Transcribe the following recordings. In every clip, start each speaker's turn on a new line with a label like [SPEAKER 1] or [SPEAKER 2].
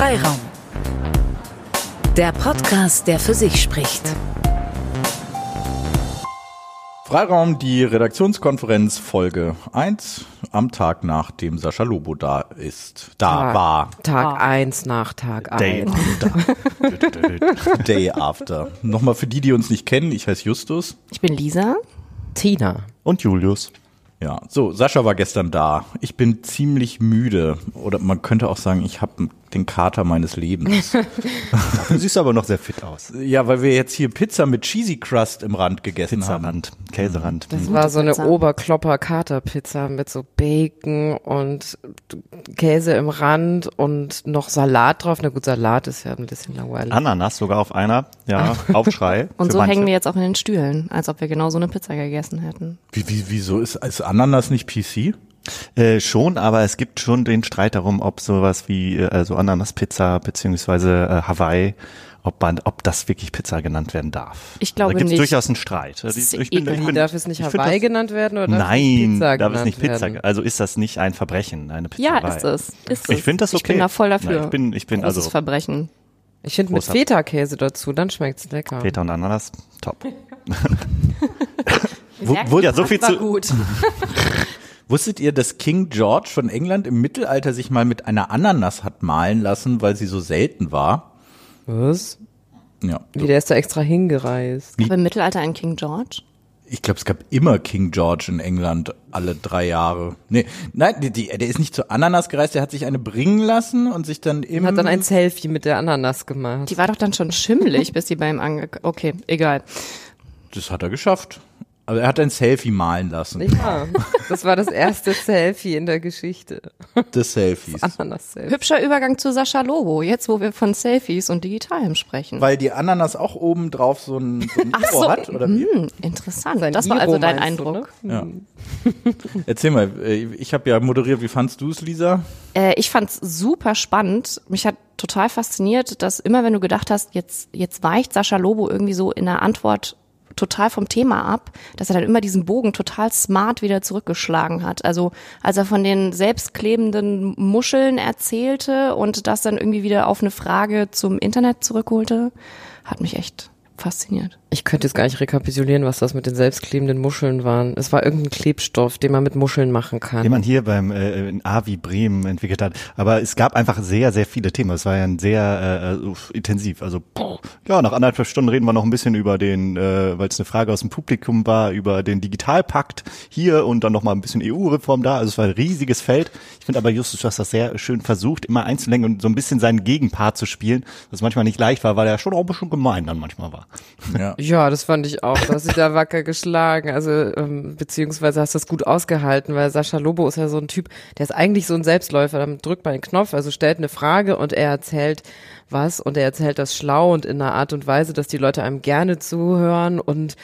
[SPEAKER 1] Freiraum. Der Podcast, der für sich spricht.
[SPEAKER 2] Freiraum, die Redaktionskonferenz Folge 1 am Tag nach dem Sascha Lobo da ist. Da
[SPEAKER 3] Tag,
[SPEAKER 2] war.
[SPEAKER 3] Tag 1 nach Tag 1.
[SPEAKER 2] Day after. Day after. Nochmal für die, die uns nicht kennen, ich heiße Justus.
[SPEAKER 4] Ich bin Lisa.
[SPEAKER 3] Tina.
[SPEAKER 5] Und Julius.
[SPEAKER 2] Ja, so, Sascha war gestern da. Ich bin ziemlich müde. Oder man könnte auch sagen, ich habe den Kater meines Lebens.
[SPEAKER 5] Du siehst aber noch sehr fit aus.
[SPEAKER 2] ja, weil wir jetzt hier Pizza mit Cheesy Crust im Rand gegessen haben.
[SPEAKER 5] Pizzarand, Käserand.
[SPEAKER 3] Das war so eine
[SPEAKER 4] Pizza.
[SPEAKER 3] Oberklopper-Kater-Pizza mit so Bacon und Käse im Rand und noch Salat drauf. Na gut, Salat ist ja ein bisschen langweilig.
[SPEAKER 5] Ananas sogar auf einer. Ja, Aufschrei.
[SPEAKER 4] Und so
[SPEAKER 5] manche.
[SPEAKER 4] hängen wir jetzt auch in den Stühlen, als ob wir genau so eine Pizza gegessen hätten.
[SPEAKER 2] Wie, wie, wieso ist, ist Ananas nicht PC?
[SPEAKER 5] Äh, schon, aber es gibt schon den Streit darum, ob sowas wie äh, also Ananaspizza beziehungsweise äh, Hawaii, ob man, ob das wirklich Pizza genannt werden darf.
[SPEAKER 4] Ich glaube
[SPEAKER 5] da gibt es
[SPEAKER 4] nicht.
[SPEAKER 5] durchaus einen Streit.
[SPEAKER 4] Ist
[SPEAKER 5] Ich bin- ich bin-
[SPEAKER 3] darf es nicht Hawaii
[SPEAKER 5] das-
[SPEAKER 3] genannt werden oder darf es
[SPEAKER 5] Nein,
[SPEAKER 3] Pizza
[SPEAKER 5] darf es nicht Pizza.
[SPEAKER 3] werden?
[SPEAKER 5] Also ist das nicht ein Verbrechen, eine Pizza?
[SPEAKER 4] Ja, ist es. Ist es.
[SPEAKER 5] Ich finde das
[SPEAKER 4] Ich bin
[SPEAKER 5] okay.
[SPEAKER 4] da voll dafür.
[SPEAKER 5] Na, ich bin- ich bin
[SPEAKER 4] Großes
[SPEAKER 5] also-
[SPEAKER 4] Verbrechen.
[SPEAKER 3] Ich finde mit Feta-Käse dazu, dann schmeckt's lecker.
[SPEAKER 5] Peter und Ananas, top.
[SPEAKER 4] Gut,
[SPEAKER 5] ja, so viel zu-
[SPEAKER 4] gut.
[SPEAKER 2] Wusstet ihr, dass King George von England im Mittelalter sich mal mit einer Ananas hat malen lassen, weil sie so selten war?
[SPEAKER 3] Was?
[SPEAKER 2] Ja.
[SPEAKER 3] Wie, der ist da extra hingereist.
[SPEAKER 4] Aber im Mittelalter ein King George?
[SPEAKER 2] Ich glaube, es gab immer King George in England alle drei Jahre. Nee, nein, die, die, der ist nicht zu Ananas gereist, der hat sich eine bringen lassen und sich dann im
[SPEAKER 3] Hat dann ein Selfie mit der Ananas gemacht.
[SPEAKER 4] Die war doch dann schon schimmelig, bis die bei ihm ange... Okay, egal.
[SPEAKER 2] Das hat er geschafft. Aber er hat ein Selfie malen lassen.
[SPEAKER 3] Ja, das war das erste Selfie in der Geschichte.
[SPEAKER 2] Des Selfies.
[SPEAKER 3] Ananas-Selfie.
[SPEAKER 4] Hübscher Übergang zu Sascha Lobo, jetzt wo wir von Selfies und Digitalem sprechen.
[SPEAKER 2] Weil die Ananas auch oben drauf so ein, so ein
[SPEAKER 4] Ach so,
[SPEAKER 2] hat, oder wie?
[SPEAKER 4] hm, interessant.
[SPEAKER 3] Sein
[SPEAKER 4] das war
[SPEAKER 3] Iro
[SPEAKER 4] also dein
[SPEAKER 3] meinst du,
[SPEAKER 4] Eindruck.
[SPEAKER 3] ne?
[SPEAKER 2] Ja. Erzähl mal, äh, ich habe ja moderiert, wie fandst du es, Lisa?
[SPEAKER 4] Äh, ich fand's super spannend. Mich hat total fasziniert, dass immer wenn du gedacht hast, jetzt, jetzt weicht Sascha Lobo irgendwie so in der Antwort total vom Thema ab, dass er dann immer diesen Bogen total smart wieder zurückgeschlagen hat. Also als er von den selbstklebenden Muscheln erzählte und das dann irgendwie wieder auf eine Frage zum Internet zurückholte, hat mich echt fasziniert.
[SPEAKER 3] Ich könnte jetzt gar nicht rekapitulieren, was das mit den selbstklebenden Muscheln waren. Es war irgendein Klebstoff, den man mit Muscheln machen kann.
[SPEAKER 5] den man hier beim äh, in Avi Bremen entwickelt hat. Aber es gab einfach sehr, sehr viele Themen. Es war ja ein sehr äh, uff, intensiv. Also puh, ja, nach anderthalb Stunden reden wir noch ein bisschen über den, äh, weil es eine Frage aus dem Publikum war, über den Digitalpakt hier und dann noch mal ein bisschen EU-Reform da. Also es war ein riesiges Feld. Ich finde aber Justus, du hast das sehr schön versucht, immer einzulenken und so ein bisschen seinen Gegenpart zu spielen, was manchmal nicht leicht war, weil er schon auch ein bisschen gemein dann manchmal war.
[SPEAKER 2] Ja.
[SPEAKER 3] Ja, das fand ich auch. Du hast dich da wacker geschlagen. Also, ähm, beziehungsweise hast du das gut ausgehalten, weil Sascha Lobo ist ja so ein Typ, der ist eigentlich so ein Selbstläufer. Dann drückt man den Knopf, also stellt eine Frage und er erzählt was und er erzählt das schlau und in einer Art und Weise, dass die Leute einem gerne zuhören und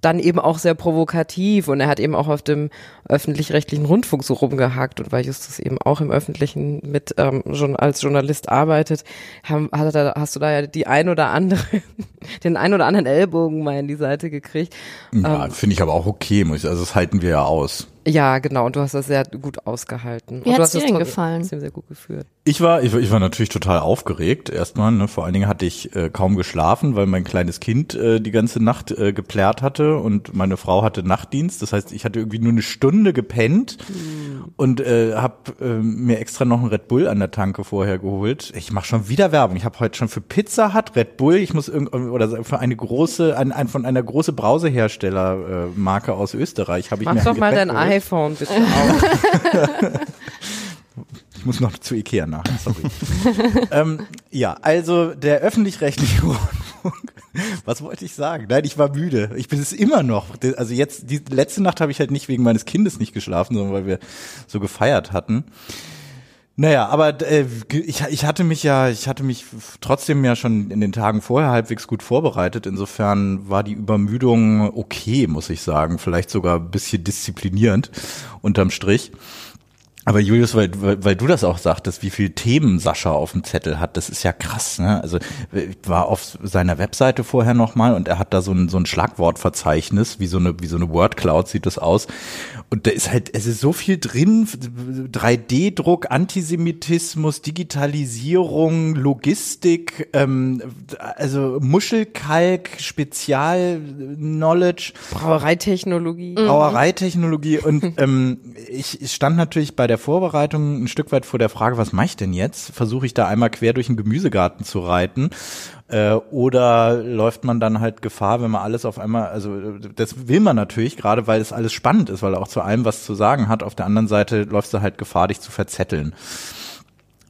[SPEAKER 3] dann eben auch sehr provokativ und er hat eben auch auf dem öffentlich-rechtlichen Rundfunk so rumgehakt und weil Justus eben auch im öffentlichen mit ähm, schon als Journalist arbeitet, haben, hat er, hast du da ja die ein oder andere, den ein oder anderen Ellbogen mal in die Seite gekriegt.
[SPEAKER 2] Ja, finde ich aber auch okay, muss ich, also das halten wir ja aus.
[SPEAKER 3] Ja, genau, und du hast das sehr gut ausgehalten.
[SPEAKER 4] Wie hat's
[SPEAKER 3] hast
[SPEAKER 4] dir denn gefallen?
[SPEAKER 3] trotzdem sehr gut geführt.
[SPEAKER 2] Ich war, ich, war- ich war natürlich total aufgeregt erstmal. Ne? Vor allen Dingen hatte ich äh, kaum geschlafen, weil mein kleines Kind äh, die ganze Nacht äh, geplärt hatte und meine Frau hatte Nachtdienst. Das heißt, ich hatte irgendwie nur eine Stunde gepennt und äh, habe äh, mir extra noch einen Red Bull an der Tanke vorher geholt. Ich mache schon wieder Werbung. Ich habe heute schon für Pizza Hut Red Bull. Ich muss irgend oder für eine große, ein, ein von einer große Brausehersteller äh, Marke aus Österreich habe ich
[SPEAKER 3] Mach
[SPEAKER 2] mir
[SPEAKER 3] doch mal dein
[SPEAKER 2] geholt.
[SPEAKER 3] iPhone bitte auf.
[SPEAKER 2] Ich muss noch zu Ikea nach, sorry. ähm, ja, also der öffentlich-rechtliche Rundfunk. Was wollte ich sagen? Nein, ich war müde. Ich bin es immer noch. Also jetzt, die letzte Nacht habe ich halt nicht wegen meines Kindes nicht geschlafen, sondern weil wir so gefeiert hatten. Naja, aber äh, ich, ich hatte mich ja, ich hatte mich trotzdem ja schon in den Tagen vorher halbwegs gut vorbereitet. Insofern war die Übermüdung okay, muss ich sagen. Vielleicht sogar ein bisschen disziplinierend unterm Strich. Aber Julius, weil, weil, weil du das auch sagtest, wie viel Themen Sascha auf dem Zettel hat, das ist ja krass, ne? Also ich war auf seiner Webseite vorher nochmal und er hat da so ein, so ein Schlagwortverzeichnis, wie so eine, wie so eine Wordcloud sieht das aus. Und da ist halt, es ist so viel drin, 3D-Druck, Antisemitismus, Digitalisierung, Logistik, ähm, also Muschelkalk, Spezial-Knowledge.
[SPEAKER 3] Brauereitechnologie.
[SPEAKER 2] Brauereitechnologie und ähm, ich stand natürlich bei der Vorbereitung ein Stück weit vor der Frage, was mache ich denn jetzt? Versuche ich da einmal quer durch den Gemüsegarten zu reiten äh, oder läuft man dann halt Gefahr, wenn man alles auf einmal, also das will man natürlich, gerade weil es alles spannend ist, weil er auch zu allem was zu sagen hat. Auf der anderen Seite läufst du halt Gefahr, dich zu verzetteln.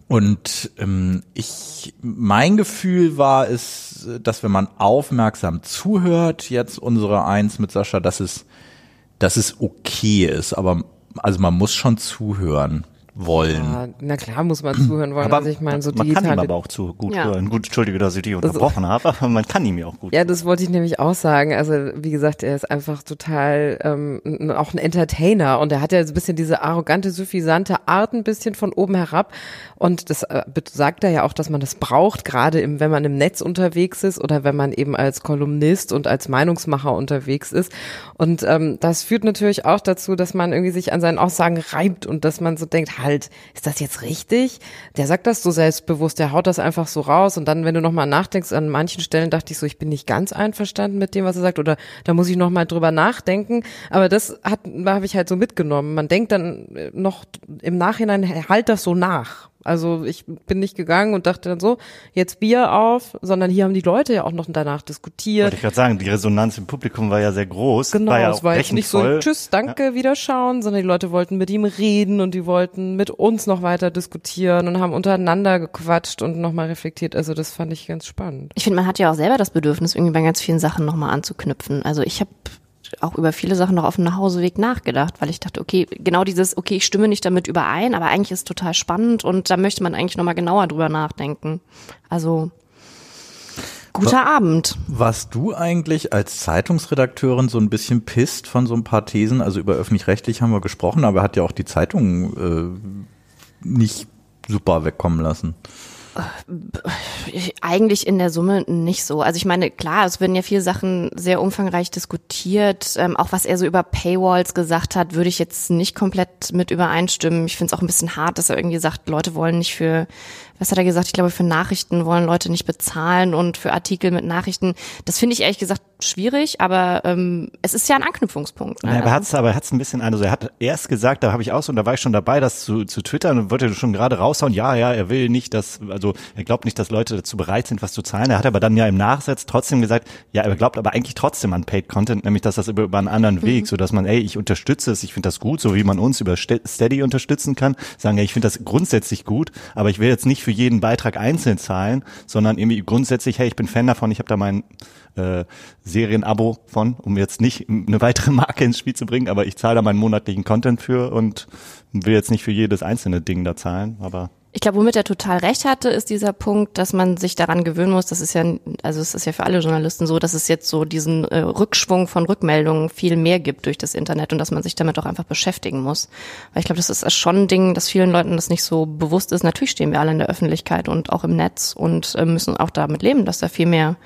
[SPEAKER 2] Und ähm, ich, mein Gefühl war es, dass wenn man aufmerksam zuhört, jetzt unsere Eins mit Sascha, dass es, dass es okay ist, aber also man muss schon zuhören wollen.
[SPEAKER 3] Ja, na klar muss man zuhören wollen.
[SPEAKER 5] Aber
[SPEAKER 3] also ich meine, so
[SPEAKER 5] man kann ihm aber auch zu gut
[SPEAKER 4] Ja.
[SPEAKER 5] hören. Gut, entschuldige, dass ich dich unterbrochen habe, aber man kann ihm ja auch gut
[SPEAKER 3] Ja, das wollte ich nämlich auch sagen. Also wie gesagt, er ist einfach total ähm, auch ein Entertainer und er hat ja so ein bisschen diese arrogante, suffisante Art ein bisschen von oben herab und das äh, sagt er ja auch, dass man das braucht, gerade im, wenn man im Netz unterwegs ist oder wenn man eben als Kolumnist und als Meinungsmacher unterwegs ist und ähm, das führt natürlich auch dazu, dass man irgendwie sich an seinen Aussagen reibt und dass man so denkt, halt, ist das jetzt richtig? Der sagt das so selbstbewusst, der haut das einfach so raus und dann, wenn du nochmal nachdenkst, an manchen Stellen dachte ich so, ich bin nicht ganz einverstanden mit dem, was er sagt oder da muss ich nochmal drüber nachdenken, aber das hat, habe ich halt so mitgenommen. Man denkt dann äh, noch im Nachhinein, halt das so nach. Also ich bin nicht gegangen und dachte dann so, jetzt Bier auf, sondern hier haben die Leute ja auch noch danach diskutiert.
[SPEAKER 5] Wollte ich gerade sagen, die Resonanz im Publikum war ja sehr groß.
[SPEAKER 3] Genau,
[SPEAKER 5] war ja
[SPEAKER 3] es
[SPEAKER 5] auch
[SPEAKER 3] war jetzt nicht so. Tschüss, danke, Wiederschauen, sondern die Leute wollten mit ihm reden und die wollten mit uns noch weiter diskutieren und haben untereinander gequatscht und nochmal reflektiert. Also das fand ich ganz spannend.
[SPEAKER 4] Ich finde, man hat ja auch selber das Bedürfnis, irgendwie bei ganz vielen Sachen nochmal anzuknüpfen. Also ich habe auch über viele Sachen noch auf dem Nachhauseweg nachgedacht, weil ich dachte, okay, genau dieses, okay, ich stimme nicht damit überein, aber eigentlich ist es total spannend und da möchte man eigentlich nochmal genauer drüber nachdenken. Also guter Abend.
[SPEAKER 2] Warst du eigentlich als Zeitungsredakteurin so ein bisschen pisst von so ein paar Thesen? Also über öffentlich-rechtlich haben wir gesprochen, aber er hat ja auch die Zeitung äh, nicht super wegkommen lassen.
[SPEAKER 4] Ich- Eigentlich in der Summe nicht so. Also ich meine, klar, es werden ja viele Sachen sehr umfangreich diskutiert. Ähm, auch was er so über Paywalls gesagt hat, würde ich jetzt nicht komplett mit übereinstimmen. Ich finde es auch ein bisschen hart, dass er irgendwie sagt, Leute wollen nicht für, was hat er gesagt? Ich glaube, für Nachrichten wollen Leute nicht bezahlen und für Artikel mit Nachrichten. Das finde ich ehrlich gesagt schwierig, aber ähm, es ist ja ein Anknüpfungspunkt. Ne?
[SPEAKER 5] Ja, aber er hat's, aber er hat's ein bisschen, also er hat erst gesagt, da habe ich auch so, und da war ich schon dabei, das zu, zu twittern und wollte schon gerade raushauen, ja, ja, er will nicht, dass, also er glaubt nicht, dass Leute dazu bereit sind, was zu zahlen. Er hat aber dann ja im Nachsatz trotzdem gesagt, ja, er glaubt aber eigentlich trotzdem an Paid Content, nämlich dass das über, über einen anderen Weg, so dass man, ey, ich unterstütze es, ich finde das gut, so wie man uns über Ste- Steady unterstützen kann, sagen, ja, ich finde das grundsätzlich gut, aber ich will jetzt nicht für jeden Beitrag einzeln zahlen, sondern irgendwie grundsätzlich, hey, ich bin Fan davon, ich habe da mein äh, Serienabo von, um jetzt nicht eine weitere Marke ins Spiel zu bringen, aber ich zahle da meinen monatlichen Content für und will jetzt nicht für jedes einzelne Ding da zahlen, aber
[SPEAKER 4] Ich glaube, womit er total recht hatte, ist dieser Punkt, dass man sich daran gewöhnen muss. Das ist ja, also es ist ja für alle Journalisten so, dass es jetzt so diesen äh, Rückschwung von Rückmeldungen viel mehr gibt durch das Internet und dass man sich damit auch einfach beschäftigen muss. Weil ich glaube, das ist schon ein Ding, dass vielen Leuten das nicht so bewusst ist. Natürlich stehen wir alle in der Öffentlichkeit und auch im Netz und äh, müssen auch damit leben, dass da viel mehr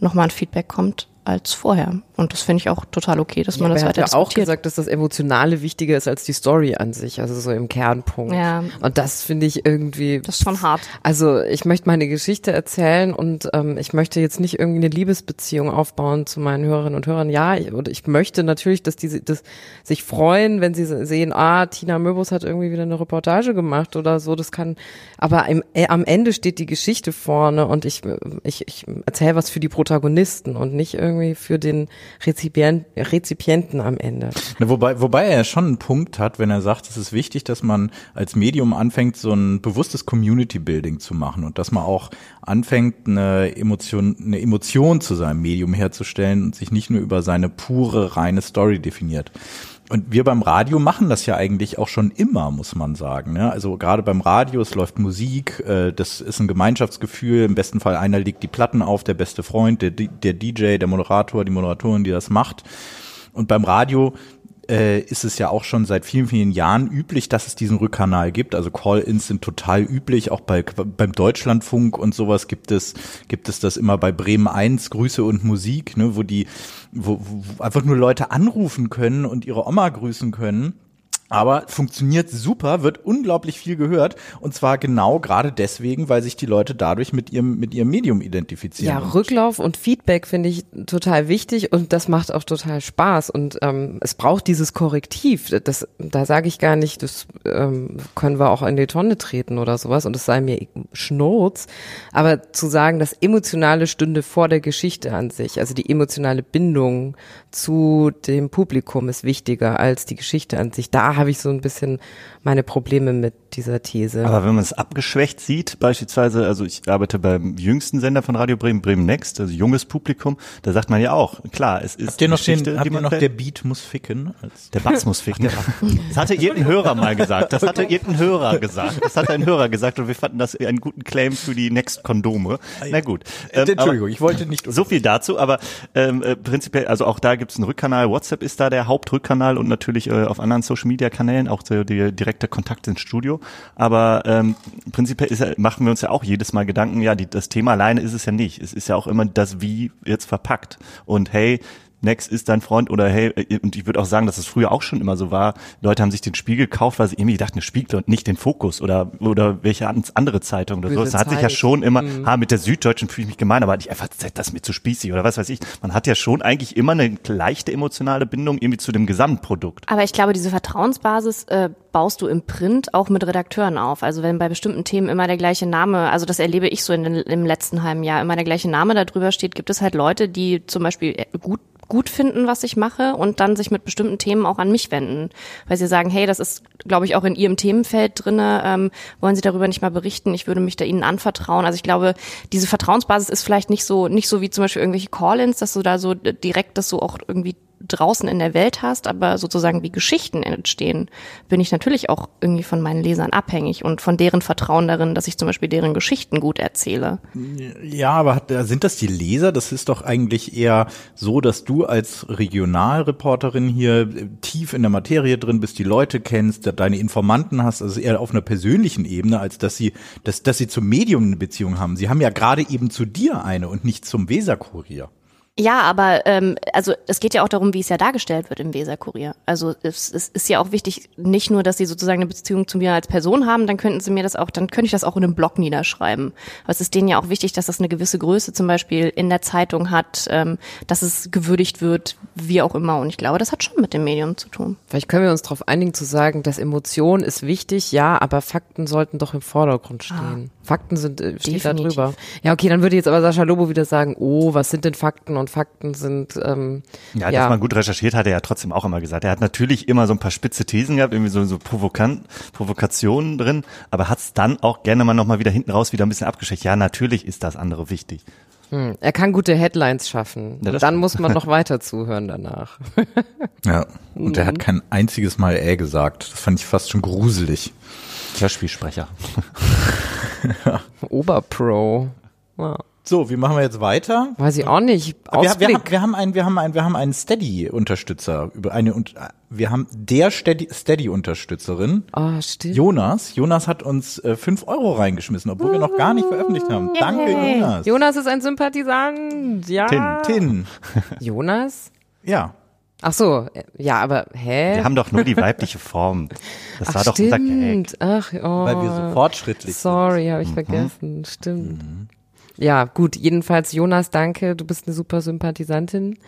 [SPEAKER 4] nochmal ein Feedback kommt als vorher. Und das finde ich auch total okay, dass man
[SPEAKER 3] aber
[SPEAKER 4] das
[SPEAKER 3] er
[SPEAKER 4] weiter
[SPEAKER 3] ja auch
[SPEAKER 4] diskutiert.
[SPEAKER 3] gesagt, dass das Emotionale wichtiger ist als die Story an sich, also so im Kernpunkt.
[SPEAKER 4] Ja.
[SPEAKER 3] Und das finde ich irgendwie.
[SPEAKER 4] Das ist schon hart.
[SPEAKER 3] Also ich möchte meine Geschichte erzählen und ähm, ich möchte jetzt nicht irgendwie eine Liebesbeziehung aufbauen zu meinen Hörerinnen und Hörern. Ja, ich, und ich möchte natürlich, dass die das, sich freuen, wenn sie sehen, ah, Tina Möbus hat irgendwie wieder eine Reportage gemacht oder so. Das kann, aber im, äh, am Ende steht die Geschichte vorne und ich, ich, ich erzähle was für die Protagonisten und nicht irgendwie für den Rezipient, Rezipienten am Ende.
[SPEAKER 2] Ne, Wobei, wobei er ja schon einen Punkt hat, wenn er sagt, es ist wichtig, dass man als Medium anfängt, so ein bewusstes Community Building zu machen und dass man auch anfängt, eine Emotion, eine Emotion zu seinem Medium herzustellen und sich nicht nur über seine pure, reine Story definiert. Und wir beim Radio machen das ja eigentlich auch schon immer, muss man sagen. Ne? Also gerade beim Radio, es läuft Musik, äh, das ist ein Gemeinschaftsgefühl. Im besten Fall einer legt die Platten auf, der beste Freund, der, der DJ, der Moderator, die Moderatorin, die das macht. Und beim Radio äh, ist es ja auch schon seit vielen, vielen Jahren üblich, dass es diesen Rückkanal gibt. Also Call-ins sind total üblich, auch bei, beim Deutschlandfunk und sowas gibt es, gibt es das immer bei Bremen 1, Grüße und Musik, ne, wo die, wo, wo einfach nur Leute anrufen können und ihre Oma grüßen können aber funktioniert super, wird unglaublich viel gehört und zwar genau gerade deswegen, weil sich die Leute dadurch mit ihrem mit ihrem Medium identifizieren.
[SPEAKER 3] Ja, Rücklauf und Feedback finde ich total wichtig und das macht auch total Spaß und ähm, es braucht dieses Korrektiv. Das da sage ich gar nicht, das ähm, können wir auch in die Tonne treten oder sowas und es sei mir Schnurz, aber zu sagen, das emotionale stünde vor der Geschichte an sich, also die emotionale Bindung zu dem Publikum ist wichtiger als die Geschichte an sich. Da habe ich so ein bisschen meine Probleme mit dieser These.
[SPEAKER 5] Aber wenn man es abgeschwächt sieht, beispielsweise, also ich arbeite beim jüngsten Sender von Radio Bremen, Bremen Next, also junges Publikum, da sagt man ja auch, klar, es ist
[SPEAKER 2] habt ihr noch, den, habt ihr noch der Beat muss ficken?
[SPEAKER 5] Der Bass muss ficken. das hatte irgendein Hörer mal gesagt. Das hatte irgendein Hörer gesagt. Das hatte ein Hörer gesagt und wir fanden das einen guten Claim für die Next-Kondome. Na gut.
[SPEAKER 2] Ähm, Entschuldigung, ich wollte nicht.
[SPEAKER 5] So viel dazu, aber ähm, äh, prinzipiell, also auch da gibt es einen Rückkanal. WhatsApp ist da der Hauptrückkanal und natürlich äh, auf anderen Social-Media-Kanälen auch der, der direkte Kontakt ins Studio. Aber ähm, prinzipiell ist, machen wir uns ja auch jedes Mal Gedanken, ja, die, das Thema alleine ist es ja nicht. Es ist ja auch immer das Wie jetzt verpackt. Und hey, Next ist dein Freund oder hey, äh, und ich würde auch sagen, dass es früher auch schon immer so war. Leute haben sich den Spiegel gekauft, weil sie irgendwie dachten, der Spiegel und nicht den Fokus oder oder welche andere Zeitung oder so. Es hat sich ja schon immer, mhm. ha, mit der Süddeutschen fühle ich mich gemein, aber ich einfach das ist mir zu spießig oder was weiß ich. Man hat ja schon eigentlich immer eine leichte emotionale Bindung irgendwie zu dem Gesamtprodukt.
[SPEAKER 4] Aber ich glaube, diese Vertrauensbasis äh, baust du im Print auch mit Redakteuren auf. Also wenn bei bestimmten Themen immer der gleiche Name, also das erlebe ich so in den, im letzten halben Jahr, immer der gleiche Name da drüber steht, gibt es halt Leute, die zum Beispiel äh, gut gut finden, was ich mache und dann sich mit bestimmten Themen auch an mich wenden, weil sie sagen, hey, das ist, glaube ich, auch in Ihrem Themenfeld drinne, ähm, wollen Sie darüber nicht mal berichten? Ich würde mich da Ihnen anvertrauen. Also ich glaube, diese Vertrauensbasis ist vielleicht nicht so nicht so wie zum Beispiel irgendwelche Call-ins, dass du da so direkt das so auch irgendwie draußen in der Welt hast, aber sozusagen wie Geschichten entstehen, bin ich natürlich auch irgendwie von meinen Lesern abhängig und von deren Vertrauen darin, dass ich zum Beispiel deren Geschichten gut erzähle.
[SPEAKER 2] Ja, aber hat, sind das die Leser? Das ist doch eigentlich eher so, dass du als Regionalreporterin hier tief in der Materie drin bist, die Leute kennst, deine Informanten hast, also eher auf einer persönlichen Ebene, als dass sie, dass, dass sie zum Medium eine Beziehung haben. Sie haben ja gerade eben zu dir eine und nicht zum Weserkurier.
[SPEAKER 4] Ja, aber ähm, also es geht ja auch darum, wie es ja dargestellt wird im Weserkurier. Also es, es ist ja auch wichtig, nicht nur, dass sie sozusagen eine Beziehung zu mir als Person haben, dann könnten sie mir das auch, dann könnte ich das auch in einem Blog niederschreiben. Aber es ist denen ja auch wichtig, dass das eine gewisse Größe zum Beispiel in der Zeitung hat, ähm, dass es gewürdigt wird, wie auch immer. Und ich glaube, das hat schon mit dem Medium zu tun.
[SPEAKER 3] Vielleicht können wir uns darauf einigen zu sagen, dass Emotion ist wichtig, ja, aber Fakten sollten doch im Vordergrund ah. stehen. Ah, Fakten sind äh, steht da drüber. Ja, okay, dann würde jetzt aber Sascha Lobo wieder sagen, oh, was sind denn Fakten? Und Fakten sind. Ähm,
[SPEAKER 5] ja, ja, dass man gut recherchiert, hat er ja trotzdem auch immer gesagt. Er hat natürlich immer so ein paar spitze Thesen gehabt, irgendwie so, so Provokan Provokationen drin, aber hat es dann auch gerne mal nochmal wieder hinten raus wieder ein bisschen abgeschickt. Ja, natürlich ist das andere wichtig.
[SPEAKER 3] Hm, er kann gute Headlines schaffen. Ja, dann muss man noch weiter zuhören danach.
[SPEAKER 2] ja, und er hat kein einziges Mal äh gesagt. Das fand ich fast schon gruselig.
[SPEAKER 5] Hörspielsprecher.
[SPEAKER 3] ja. Oberpro.
[SPEAKER 2] Wow. So, wie machen wir jetzt weiter?
[SPEAKER 3] Weiß ich auch nicht.
[SPEAKER 2] Wir, wir, haben, wir haben einen, wir haben einen, wir haben einen Steady-Unterstützer über eine und wir haben der Steady-Unterstützerin.
[SPEAKER 3] Ah, oh, stimmt.
[SPEAKER 2] Jonas. Jonas hat uns äh, fünf Euro reingeschmissen, obwohl wir noch gar nicht veröffentlicht haben. Yay. Danke, Jonas.
[SPEAKER 3] Jonas ist ein Sympathisant. Ja.
[SPEAKER 2] Tin, Tin.
[SPEAKER 3] Jonas?
[SPEAKER 2] Ja.
[SPEAKER 3] Ach so, ja, aber hä?
[SPEAKER 5] Wir haben doch nur die weibliche Form. Das Ach, war doch
[SPEAKER 3] stimmt.
[SPEAKER 5] unser Gag.
[SPEAKER 3] Ach, oh.
[SPEAKER 2] Weil wir so fortschrittlich
[SPEAKER 3] Sorry, habe ich mhm. vergessen. Stimmt. Mhm. Ja, gut, jedenfalls Jonas, danke, du bist eine super Sympathisantin.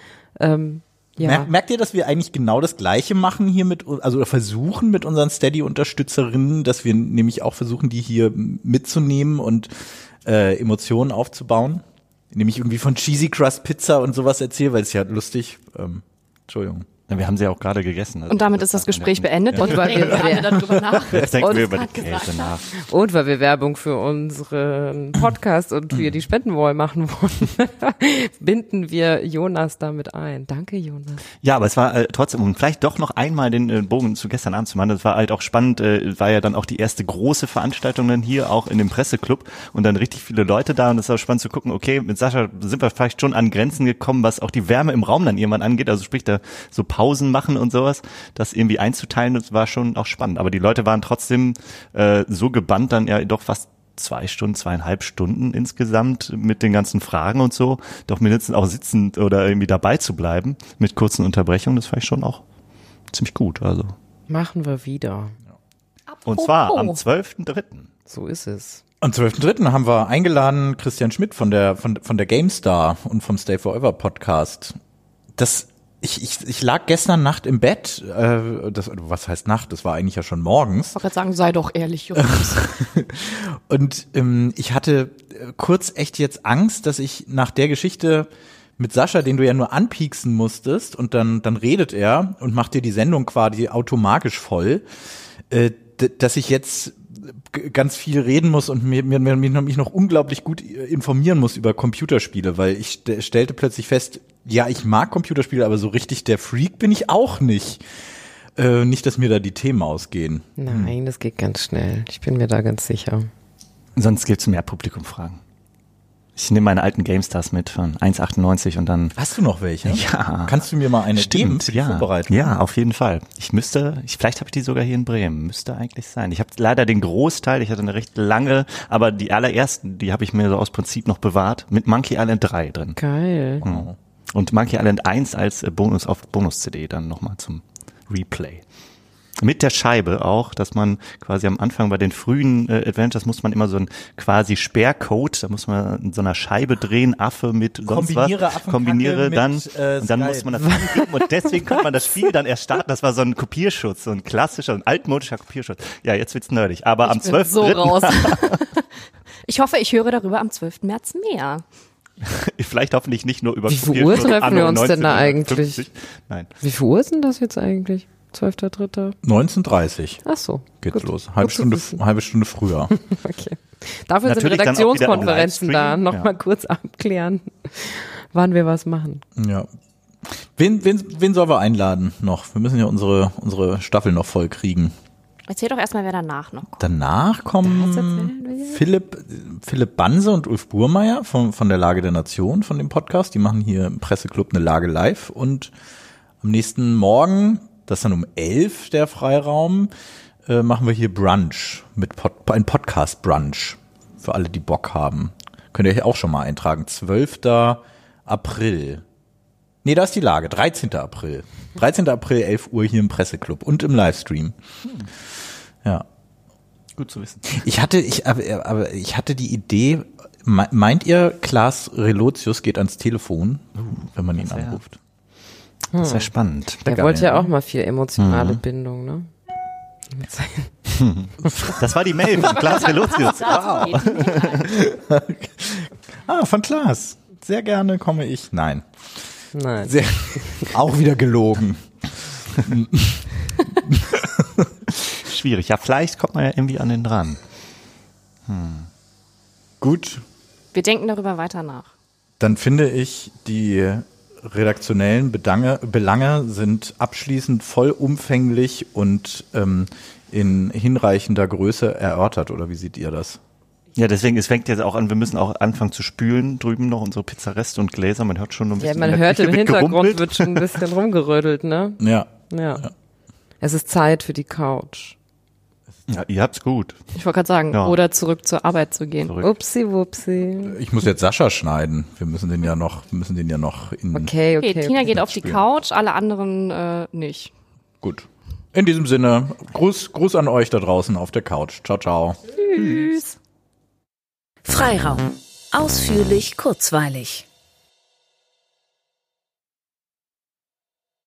[SPEAKER 3] Ähm, ja.
[SPEAKER 2] Merkt ihr, dass wir eigentlich genau das Gleiche machen hier mit, also versuchen mit unseren Steady-Unterstützerinnen, dass wir nämlich auch versuchen, die hier mitzunehmen und äh, Emotionen aufzubauen? Nämlich irgendwie von Cheesy Crust Pizza und sowas erzählen, weil es ja lustig. Ähm, Entschuldigung.
[SPEAKER 5] Wir haben sie ja auch gerade gegessen.
[SPEAKER 4] Also und damit ist das Gespräch beendet. Und weil wir, darüber nach.
[SPEAKER 5] Jetzt denken wir über die Käse nach.
[SPEAKER 3] Und weil wir Werbung für unseren Podcast und wir die Spendenwall machen wollen, binden wir Jonas damit ein. Danke, Jonas.
[SPEAKER 5] Ja, aber es war äh, trotzdem, um vielleicht doch noch einmal den äh, Bogen zu gestern Abend zu machen, das war halt auch spannend, äh, war ja dann auch die erste große Veranstaltung dann hier, auch in dem Presseclub und dann richtig viele Leute da und es war spannend zu gucken, okay, mit Sascha sind wir vielleicht schon an Grenzen gekommen, was auch die Wärme im Raum dann irgendwann angeht, also sprich da so Pausen machen und sowas, das irgendwie einzuteilen, das war schon auch spannend. Aber die Leute waren trotzdem äh, so gebannt dann ja doch fast zwei Stunden, zweieinhalb Stunden insgesamt mit den ganzen Fragen und so, doch mindestens auch sitzend oder irgendwie dabei zu bleiben mit kurzen Unterbrechungen, das fand ich schon auch ziemlich gut. Also.
[SPEAKER 3] Machen wir wieder.
[SPEAKER 5] Und zwar am 12.3.
[SPEAKER 3] So ist es.
[SPEAKER 2] Am 12.3. haben wir eingeladen Christian Schmidt von der, von, von der GameStar und vom Stay Forever Podcast. Das, ich, ich, ich lag gestern Nacht im Bett, äh, das, was heißt Nacht? Das war eigentlich ja schon morgens.
[SPEAKER 4] Ich wollte gerade sagen, sei doch ehrlich, Johannes.
[SPEAKER 2] Und ähm, ich hatte äh, kurz echt jetzt Angst, dass ich nach der Geschichte mit Sascha, den du ja nur anpieksen musstest und dann, dann redet er und macht dir die Sendung quasi automatisch voll, äh, dass ich jetzt ganz viel reden muss und mir, mir, mir mich noch unglaublich gut informieren muss über Computerspiele, weil ich st stellte plötzlich fest, ja, ich mag Computerspiele, aber so richtig der Freak bin ich auch nicht. Äh, nicht, dass mir da die Themen ausgehen.
[SPEAKER 3] Nein, das geht ganz schnell. Ich bin mir da ganz sicher.
[SPEAKER 5] Sonst gibt's mehr Publikumfragen. Ich nehme meine alten GameStars mit von 1,98 und dann
[SPEAKER 2] Hast du noch welche?
[SPEAKER 5] Ja.
[SPEAKER 2] Kannst du mir mal eine geben
[SPEAKER 5] Stimmt,
[SPEAKER 2] die
[SPEAKER 5] ja. Ja, auf jeden Fall. Ich müsste, ich, vielleicht habe ich die sogar hier in Bremen. Müsste eigentlich sein. Ich habe leider den Großteil, ich hatte eine recht lange, aber die allerersten, die habe ich mir so aus Prinzip noch bewahrt, mit Monkey Island 3 drin.
[SPEAKER 3] Geil.
[SPEAKER 5] Mhm. Und Monkey Island 1 als äh, Bonus auf Bonus-CD dann nochmal zum Replay. Mit der Scheibe auch, dass man quasi am Anfang bei den frühen äh, Adventures muss man immer so ein quasi Sperrcode, da muss man in so einer Scheibe drehen, Affe mit sonst
[SPEAKER 2] Kombiniere
[SPEAKER 5] was,
[SPEAKER 2] Affenkacke
[SPEAKER 5] kombiniere
[SPEAKER 2] mit,
[SPEAKER 5] dann
[SPEAKER 2] äh,
[SPEAKER 5] und dann muss man das eingeben und deswegen konnte man das Spiel dann erst starten. Das war so ein Kopierschutz, so ein klassischer, ein altmodischer Kopierschutz. Ja, jetzt wird's nerdig, aber am
[SPEAKER 4] Ich bin
[SPEAKER 5] 12.
[SPEAKER 4] so raus. Ich hoffe, ich höre darüber am 12. März mehr.
[SPEAKER 5] vielleicht hoffentlich nicht nur über
[SPEAKER 3] Wie viel Uhr treffen wir uns denn da
[SPEAKER 5] 1950. Nein.
[SPEAKER 3] Wie viel Uhr ist denn das jetzt eigentlich? 12.3.
[SPEAKER 2] 19.30
[SPEAKER 3] Ach so.
[SPEAKER 2] geht's
[SPEAKER 3] gut.
[SPEAKER 2] los. Halbe Stunde, halbe Stunde früher.
[SPEAKER 3] Okay. Dafür
[SPEAKER 5] Natürlich
[SPEAKER 3] sind Redaktionskonferenzen da.
[SPEAKER 5] Livestream,
[SPEAKER 3] Noch
[SPEAKER 5] ja.
[SPEAKER 3] mal kurz abklären, wann wir was machen.
[SPEAKER 2] ja. Wen, wen, wen sollen wir einladen noch? Wir müssen ja unsere, unsere Staffel noch voll kriegen.
[SPEAKER 4] Erzähl doch erstmal, wer danach noch kommt.
[SPEAKER 2] Danach kommen Philipp, Philipp Banse und Ulf Burmeier von, von der Lage der Nation, von dem Podcast. Die machen hier im Presseclub eine Lage live und am nächsten Morgen, das ist dann um elf der Freiraum, äh, machen wir hier Brunch mit Pod, ein Podcast Brunch für alle, die Bock haben. Könnt ihr hier auch schon mal eintragen. 12. April. Nee, da ist die Lage. 13. April. 13. April, 11 Uhr hier im Presseclub und im Livestream. Ja.
[SPEAKER 5] Gut zu wissen.
[SPEAKER 2] Ich hatte, ich, aber, aber ich hatte die Idee, me- meint ihr, Klaas Relotius geht ans Telefon, wenn man ihn
[SPEAKER 5] wär-
[SPEAKER 2] anruft?
[SPEAKER 5] Das wäre spannend.
[SPEAKER 3] Der
[SPEAKER 2] geil,
[SPEAKER 3] wollte ja auch mal viel emotionale Bindung, ne?
[SPEAKER 5] Das war die Mail von Klaas Relotius. Wow.
[SPEAKER 2] Ah, von Klaas. Sehr gerne komme ich. Nein.
[SPEAKER 3] Nein.
[SPEAKER 2] Sehr, auch wieder gelogen.
[SPEAKER 5] Schwierig. Ja, vielleicht kommt man ja irgendwie an den dran.
[SPEAKER 2] Gut,
[SPEAKER 4] Wir denken darüber weiter nach.
[SPEAKER 2] dann finde ich, die redaktionellen Bedange, Belange sind abschließend vollumfänglich und ähm, in hinreichender Größe erörtert. Oder wie seht ihr das?
[SPEAKER 5] Ja, deswegen, es fängt jetzt auch an, wir müssen auch anfangen zu spülen drüben noch unsere Pizzareste und Gläser. Man hört schon ein
[SPEAKER 3] Ja,
[SPEAKER 5] bisschen.
[SPEAKER 3] man
[SPEAKER 5] in der
[SPEAKER 3] hört im Hintergrund
[SPEAKER 5] gerumpelt.
[SPEAKER 3] wird schon ein bisschen rumgerödelt, ne?
[SPEAKER 2] Ja.
[SPEAKER 3] Ja. Es ist Zeit für die Couch.
[SPEAKER 5] Ja, ihr habt's gut.
[SPEAKER 4] Ich wollte gerade sagen,
[SPEAKER 5] Ja.
[SPEAKER 4] oder zurück zur Arbeit zu gehen.
[SPEAKER 5] Verrückt.
[SPEAKER 3] Upsi, wupsi.
[SPEAKER 2] Ich muss jetzt Sascha schneiden. Wir müssen den ja noch, wir müssen den ja noch in.
[SPEAKER 3] Okay, okay.
[SPEAKER 4] Okay, Tina
[SPEAKER 3] okay.
[SPEAKER 4] geht auf die. Couch, alle anderen äh, nicht.
[SPEAKER 2] Gut. In diesem Sinne, Gruß, Gruß an euch da draußen auf der Couch. Ciao, ciao.
[SPEAKER 4] Tschüss.
[SPEAKER 1] Freiraum. Ausführlich, kurzweilig.